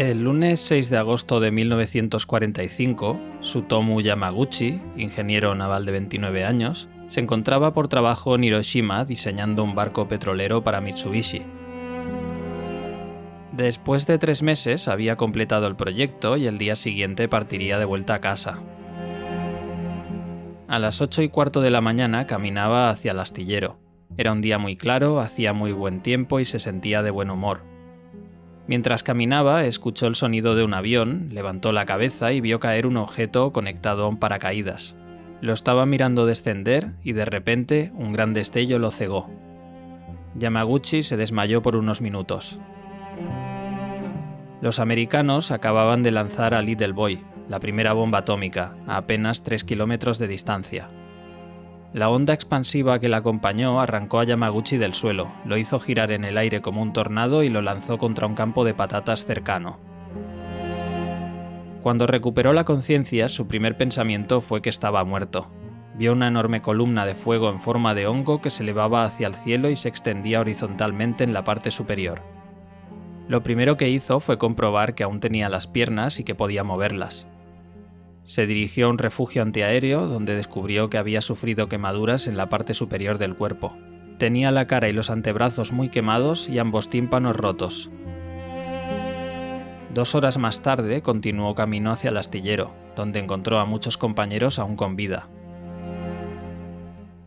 El lunes 6 de agosto de 1945, Sutomu Yamaguchi, ingeniero naval de 29 años, se encontraba por trabajo en Hiroshima diseñando un barco petrolero para Mitsubishi. Después de tres meses había completado el proyecto y el día siguiente partiría de vuelta a casa. A las 8 y cuarto de la mañana caminaba hacia el astillero. Era un día muy claro, hacía muy buen tiempo y se sentía de buen humor. Mientras caminaba, escuchó el sonido de un avión, levantó la cabeza y vio caer un objeto conectado a un paracaídas. Lo estaba mirando descender y de repente un gran destello lo cegó. Yamaguchi se desmayó por unos minutos. Los americanos acababan de lanzar a Little Boy, la primera bomba atómica, a apenas 3 kilómetros de distancia. La onda expansiva que la acompañó arrancó a Yamaguchi del suelo, lo hizo girar en el aire como un tornado y lo lanzó contra un campo de patatas cercano. Cuando recuperó la conciencia, su primer pensamiento fue que estaba muerto. Vio una enorme columna de fuego en forma de hongo que se elevaba hacia el cielo y se extendía horizontalmente en la parte superior. Lo primero que hizo fue comprobar que aún tenía las piernas y que podía moverlas. Se dirigió a un refugio antiaéreo donde descubrió que había sufrido quemaduras en la parte superior del cuerpo. Tenía la cara y los antebrazos muy quemados y ambos tímpanos rotos. Dos horas más tarde continuó camino hacia el astillero, donde encontró a muchos compañeros aún con vida.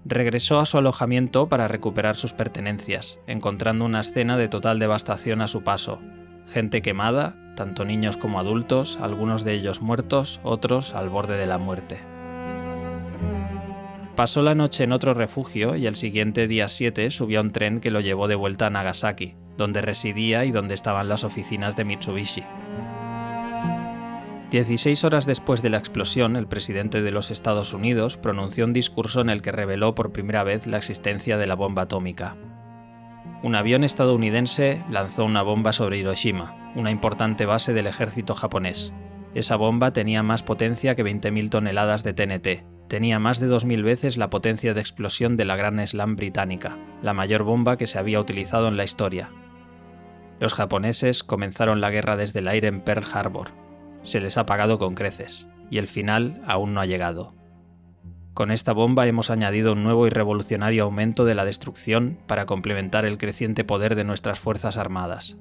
Regresó a su alojamiento para recuperar sus pertenencias, encontrando una escena de total devastación a su paso. Gente quemada, tanto niños como adultos, algunos de ellos muertos, otros al borde de la muerte. Pasó la noche en otro refugio y el siguiente día 7 subió a un tren que lo llevó de vuelta a Nagasaki, donde residía y donde estaban las oficinas de Mitsubishi. 16 horas después de la explosión, el presidente de los Estados Unidos pronunció un discurso en el que reveló por primera vez la existencia de la bomba atómica. Un avión estadounidense lanzó una bomba sobre Hiroshima, una importante base del ejército japonés. Esa bomba tenía más potencia que 20.000 toneladas de TNT. Tenía más de 2.000 veces la potencia de explosión de la Gran Slam británica, la mayor bomba que se había utilizado en la historia. Los japoneses comenzaron la guerra desde el aire en Pearl Harbor. Se les ha pagado con creces, y el final aún no ha llegado. Con esta bomba hemos añadido un nuevo y revolucionario aumento de la destrucción para complementar el creciente poder de nuestras Fuerzas Armadas.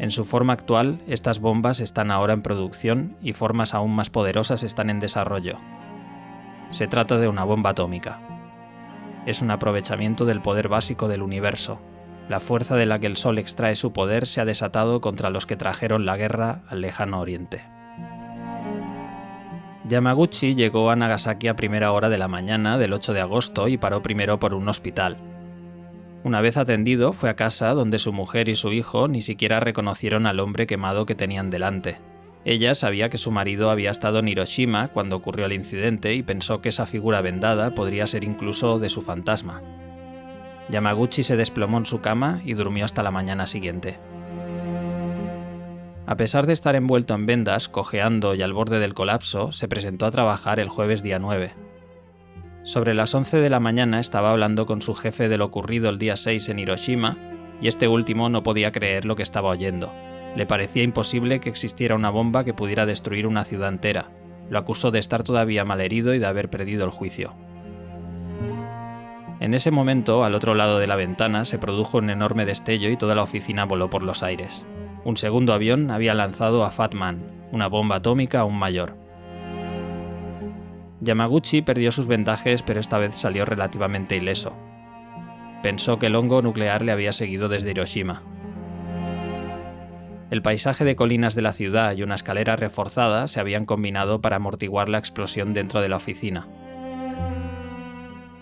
En su forma actual, estas bombas están ahora en producción y formas aún más poderosas están en desarrollo. Se trata de una bomba atómica. Es un aprovechamiento del poder básico del universo. La fuerza de la que el Sol extrae su poder se ha desatado contra los que trajeron la guerra al lejano oriente. Yamaguchi llegó a Nagasaki a primera hora de la mañana del 8 de agosto y paró primero por un hospital. Una vez atendido, fue a casa donde su mujer y su hijo ni siquiera reconocieron al hombre quemado que tenían delante. Ella sabía que su marido había estado en Hiroshima cuando ocurrió el incidente y pensó que esa figura vendada podría ser incluso de su fantasma. Yamaguchi se desplomó en su cama y durmió hasta la mañana siguiente. A pesar de estar envuelto en vendas, cojeando y al borde del colapso, se presentó a trabajar el jueves día 9. Sobre las 11 de la mañana estaba hablando con su jefe de lo ocurrido el día 6 en Hiroshima, y este último no podía creer lo que estaba oyendo. Le parecía imposible que existiera una bomba que pudiera destruir una ciudad entera. Lo acusó de estar todavía malherido y de haber perdido el juicio. En ese momento, al otro lado de la ventana, se produjo un enorme destello y toda la oficina voló por los aires. Un segundo avión había lanzado a Fatman, una bomba atómica aún mayor. Yamaguchi perdió sus vendajes, pero esta vez salió relativamente ileso. Pensó que el hongo nuclear le había seguido desde Hiroshima. El paisaje de colinas de la ciudad y una escalera reforzada se habían combinado para amortiguar la explosión dentro de la oficina.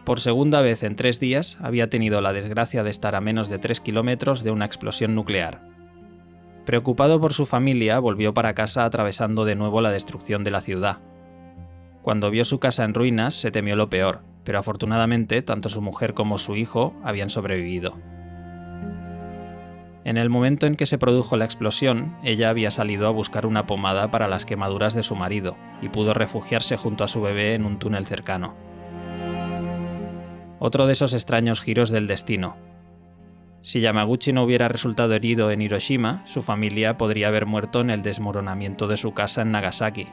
Por segunda vez en tres días había tenido la desgracia de estar a menos de tres kilómetros de una explosión nuclear. Preocupado por su familia, volvió para casa atravesando de nuevo la destrucción de la ciudad. Cuando vio su casa en ruinas, se temió lo peor, pero afortunadamente tanto su mujer como su hijo habían sobrevivido. En el momento en que se produjo la explosión, ella había salido a buscar una pomada para las quemaduras de su marido y pudo refugiarse junto a su bebé en un túnel cercano. Otro de esos extraños giros del destino. Si Yamaguchi no hubiera resultado herido en Hiroshima, su familia podría haber muerto en el desmoronamiento de su casa en Nagasaki.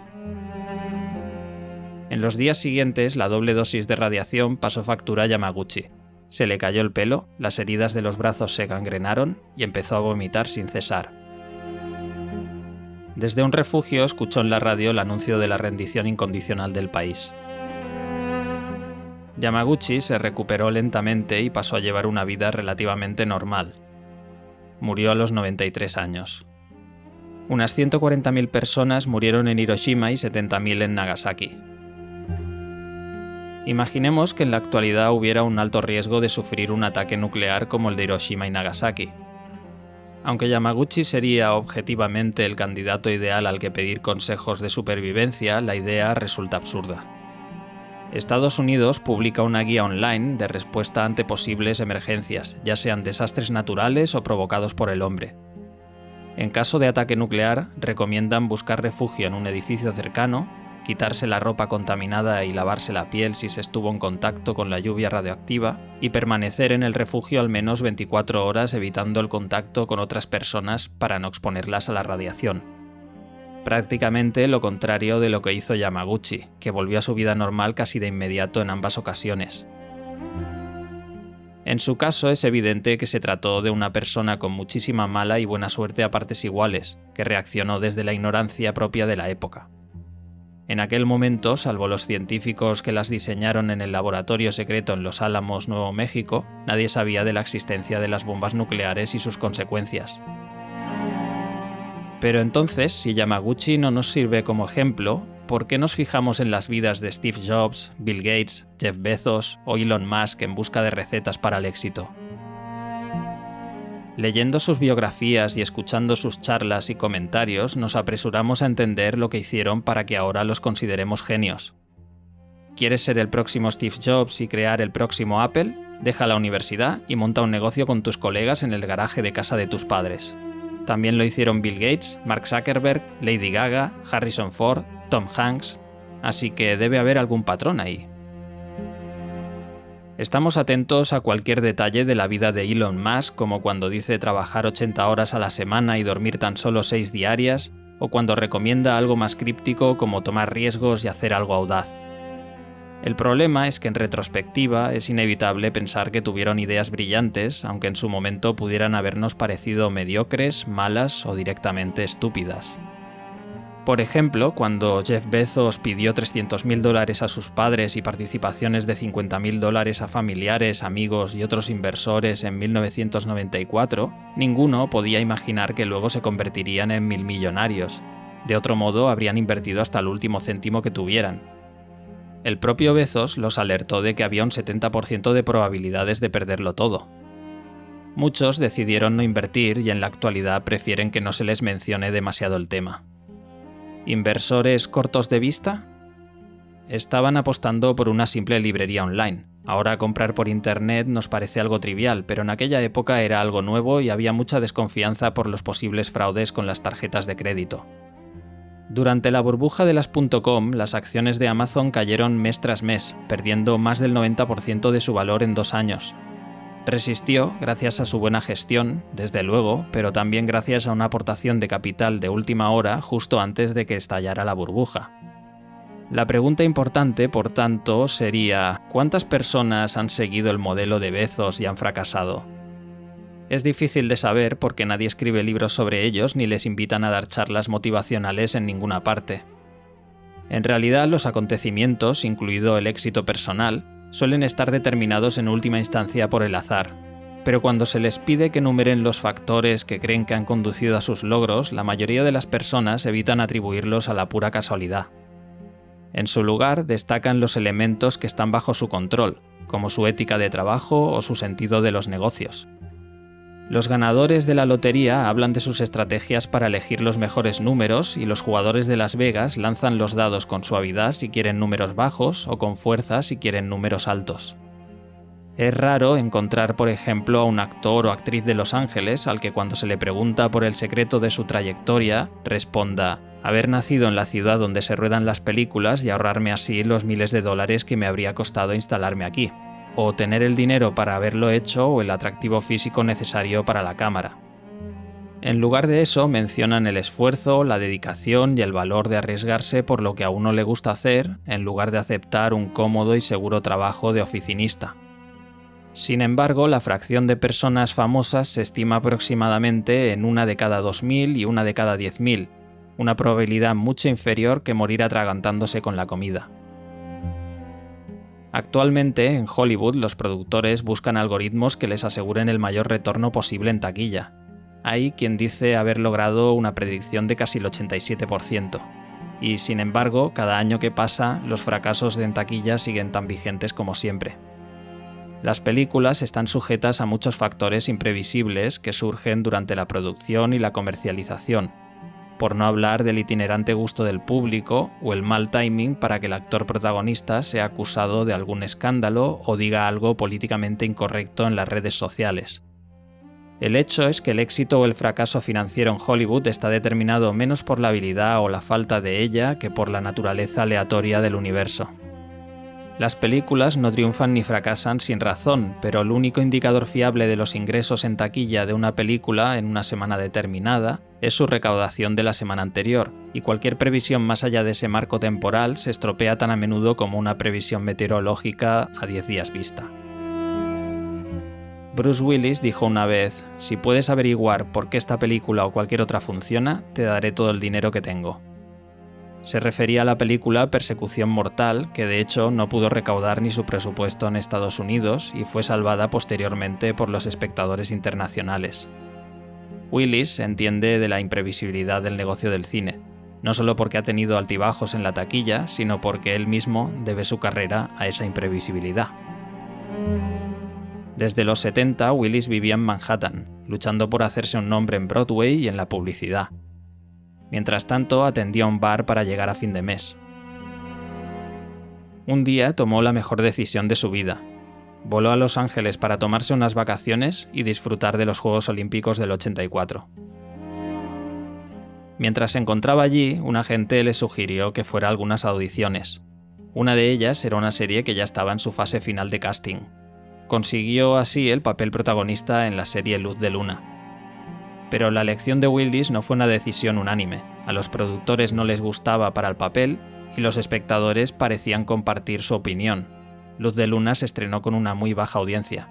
En los días siguientes, la doble dosis de radiación pasó factura a Yamaguchi. Se le cayó el pelo, las heridas de los brazos se gangrenaron y empezó a vomitar sin cesar. Desde un refugio escuchó en la radio el anuncio de la rendición incondicional del país. Yamaguchi se recuperó lentamente y pasó a llevar una vida relativamente normal. Murió a los 93 años. Unas 140.000 personas murieron en Hiroshima y 70.000 en Nagasaki. Imaginemos que en la actualidad hubiera un alto riesgo de sufrir un ataque nuclear como el de Hiroshima y Nagasaki. Aunque Yamaguchi sería objetivamente el candidato ideal al que pedir consejos de supervivencia, la idea resulta absurda. Estados Unidos publica una guía online de respuesta ante posibles emergencias, ya sean desastres naturales o provocados por el hombre. En caso de ataque nuclear, recomiendan buscar refugio en un edificio cercano, quitarse la ropa contaminada y lavarse la piel si se estuvo en contacto con la lluvia radioactiva, y permanecer en el refugio al menos 24 horas evitando el contacto con otras personas para no exponerlas a la radiación prácticamente lo contrario de lo que hizo Yamaguchi, que volvió a su vida normal casi de inmediato en ambas ocasiones. En su caso es evidente que se trató de una persona con muchísima mala y buena suerte a partes iguales, que reaccionó desde la ignorancia propia de la época. En aquel momento, salvo los científicos que las diseñaron en el laboratorio secreto en Los Álamos, Nuevo México, nadie sabía de la existencia de las bombas nucleares y sus consecuencias. Pero entonces, si Yamaguchi no nos sirve como ejemplo, ¿por qué nos fijamos en las vidas de Steve Jobs, Bill Gates, Jeff Bezos o Elon Musk en busca de recetas para el éxito? Leyendo sus biografías y escuchando sus charlas y comentarios, nos apresuramos a entender lo que hicieron para que ahora los consideremos genios. ¿Quieres ser el próximo Steve Jobs y crear el próximo Apple? Deja la universidad y monta un negocio con tus colegas en el garaje de casa de tus padres. También lo hicieron Bill Gates, Mark Zuckerberg, Lady Gaga, Harrison Ford, Tom Hanks, así que debe haber algún patrón ahí. Estamos atentos a cualquier detalle de la vida de Elon Musk, como cuando dice trabajar 80 horas a la semana y dormir tan solo 6 diarias, o cuando recomienda algo más críptico como tomar riesgos y hacer algo audaz. El problema es que en retrospectiva es inevitable pensar que tuvieron ideas brillantes, aunque en su momento pudieran habernos parecido mediocres, malas o directamente estúpidas. Por ejemplo, cuando Jeff Bezos pidió 300.000 dólares a sus padres y participaciones de 50.000 dólares a familiares, amigos y otros inversores en 1994, ninguno podía imaginar que luego se convertirían en mil millonarios. De otro modo, habrían invertido hasta el último céntimo que tuvieran, el propio Bezos los alertó de que había un 70% de probabilidades de perderlo todo. Muchos decidieron no invertir y en la actualidad prefieren que no se les mencione demasiado el tema. ¿Inversores cortos de vista? Estaban apostando por una simple librería online. Ahora comprar por Internet nos parece algo trivial, pero en aquella época era algo nuevo y había mucha desconfianza por los posibles fraudes con las tarjetas de crédito. Durante la burbuja de las .com, las acciones de Amazon cayeron mes tras mes, perdiendo más del 90% de su valor en dos años. Resistió gracias a su buena gestión, desde luego, pero también gracias a una aportación de capital de última hora justo antes de que estallara la burbuja. La pregunta importante, por tanto, sería ¿cuántas personas han seguido el modelo de Bezos y han fracasado? Es difícil de saber porque nadie escribe libros sobre ellos ni les invitan a dar charlas motivacionales en ninguna parte. En realidad los acontecimientos, incluido el éxito personal, suelen estar determinados en última instancia por el azar, pero cuando se les pide que enumeren los factores que creen que han conducido a sus logros, la mayoría de las personas evitan atribuirlos a la pura casualidad. En su lugar destacan los elementos que están bajo su control, como su ética de trabajo o su sentido de los negocios. Los ganadores de la lotería hablan de sus estrategias para elegir los mejores números y los jugadores de Las Vegas lanzan los dados con suavidad si quieren números bajos o con fuerza si quieren números altos. Es raro encontrar, por ejemplo, a un actor o actriz de Los Ángeles al que cuando se le pregunta por el secreto de su trayectoria responda haber nacido en la ciudad donde se ruedan las películas y ahorrarme así los miles de dólares que me habría costado instalarme aquí. O tener el dinero para haberlo hecho o el atractivo físico necesario para la cámara. En lugar de eso, mencionan el esfuerzo, la dedicación y el valor de arriesgarse por lo que a uno le gusta hacer, en lugar de aceptar un cómodo y seguro trabajo de oficinista. Sin embargo, la fracción de personas famosas se estima aproximadamente en una de cada 2.000 y una de cada 10.000, una probabilidad mucho inferior que morir atragantándose con la comida. Actualmente, en Hollywood, los productores buscan algoritmos que les aseguren el mayor retorno posible en taquilla. Hay quien dice haber logrado una predicción de casi el 87%. Y sin embargo, cada año que pasa, los fracasos en taquilla siguen tan vigentes como siempre. Las películas están sujetas a muchos factores imprevisibles que surgen durante la producción y la comercialización, por no hablar del itinerante gusto del público o el mal timing para que el actor protagonista sea acusado de algún escándalo o diga algo políticamente incorrecto en las redes sociales. El hecho es que el éxito o el fracaso financiero en Hollywood está determinado menos por la habilidad o la falta de ella que por la naturaleza aleatoria del universo. Las películas no triunfan ni fracasan sin razón, pero el único indicador fiable de los ingresos en taquilla de una película en una semana determinada es su recaudación de la semana anterior, y cualquier previsión más allá de ese marco temporal se estropea tan a menudo como una previsión meteorológica a 10 días vista. Bruce Willis dijo una vez, si puedes averiguar por qué esta película o cualquier otra funciona, te daré todo el dinero que tengo. Se refería a la película Persecución Mortal, que de hecho no pudo recaudar ni su presupuesto en Estados Unidos y fue salvada posteriormente por los espectadores internacionales. Willis entiende de la imprevisibilidad del negocio del cine, no solo porque ha tenido altibajos en la taquilla, sino porque él mismo debe su carrera a esa imprevisibilidad. Desde los 70, Willis vivía en Manhattan, luchando por hacerse un nombre en Broadway y en la publicidad Mientras tanto, atendía un bar para llegar a fin de mes. Un día tomó la mejor decisión de su vida. Voló a Los Ángeles para tomarse unas vacaciones y disfrutar de los Juegos Olímpicos del 84. Mientras se encontraba allí, un agente le sugirió que fuera a algunas audiciones. Una de ellas era una serie que ya estaba en su fase final de casting. Consiguió así el papel protagonista en la serie Luz de Luna. Pero la elección de Willis no fue una decisión unánime. A los productores no les gustaba para el papel y los espectadores parecían compartir su opinión. Luz de Luna se estrenó con una muy baja audiencia.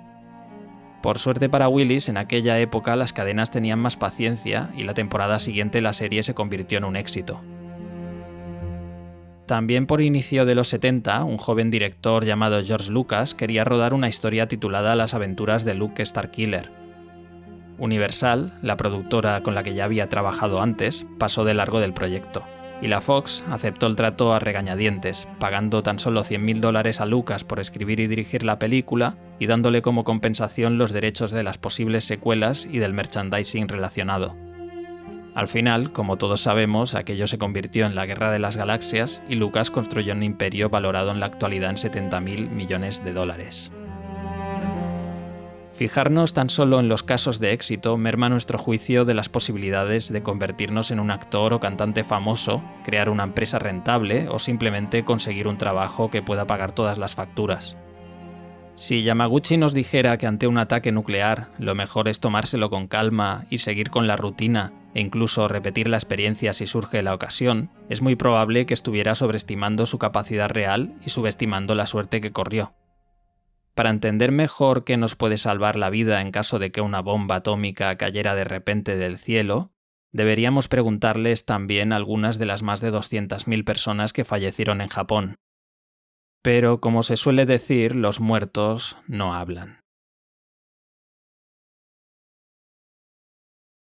Por suerte para Willis, en aquella época las cadenas tenían más paciencia y la temporada siguiente la serie se convirtió en un éxito. También por inicio de los 70, un joven director llamado George Lucas quería rodar una historia titulada Las aventuras de Luke Starkiller, Universal, la productora con la que ya había trabajado antes, pasó de largo del proyecto. Y la Fox aceptó el trato a regañadientes, pagando tan solo 100.000 dólares a Lucas por escribir y dirigir la película y dándole como compensación los derechos de las posibles secuelas y del merchandising relacionado. Al final, como todos sabemos, aquello se convirtió en la Guerra de las Galaxias y Lucas construyó un imperio valorado en la actualidad en 70.000 millones de dólares. Fijarnos tan solo en los casos de éxito merma nuestro juicio de las posibilidades de convertirnos en un actor o cantante famoso, crear una empresa rentable o simplemente conseguir un trabajo que pueda pagar todas las facturas. Si Yamaguchi nos dijera que ante un ataque nuclear lo mejor es tomárselo con calma y seguir con la rutina e incluso repetir la experiencia si surge la ocasión, es muy probable que estuviera sobreestimando su capacidad real y subestimando la suerte que corrió. Para entender mejor qué nos puede salvar la vida en caso de que una bomba atómica cayera de repente del cielo, deberíamos preguntarles también a algunas de las más de 200.000 personas que fallecieron en Japón. Pero como se suele decir, los muertos no hablan.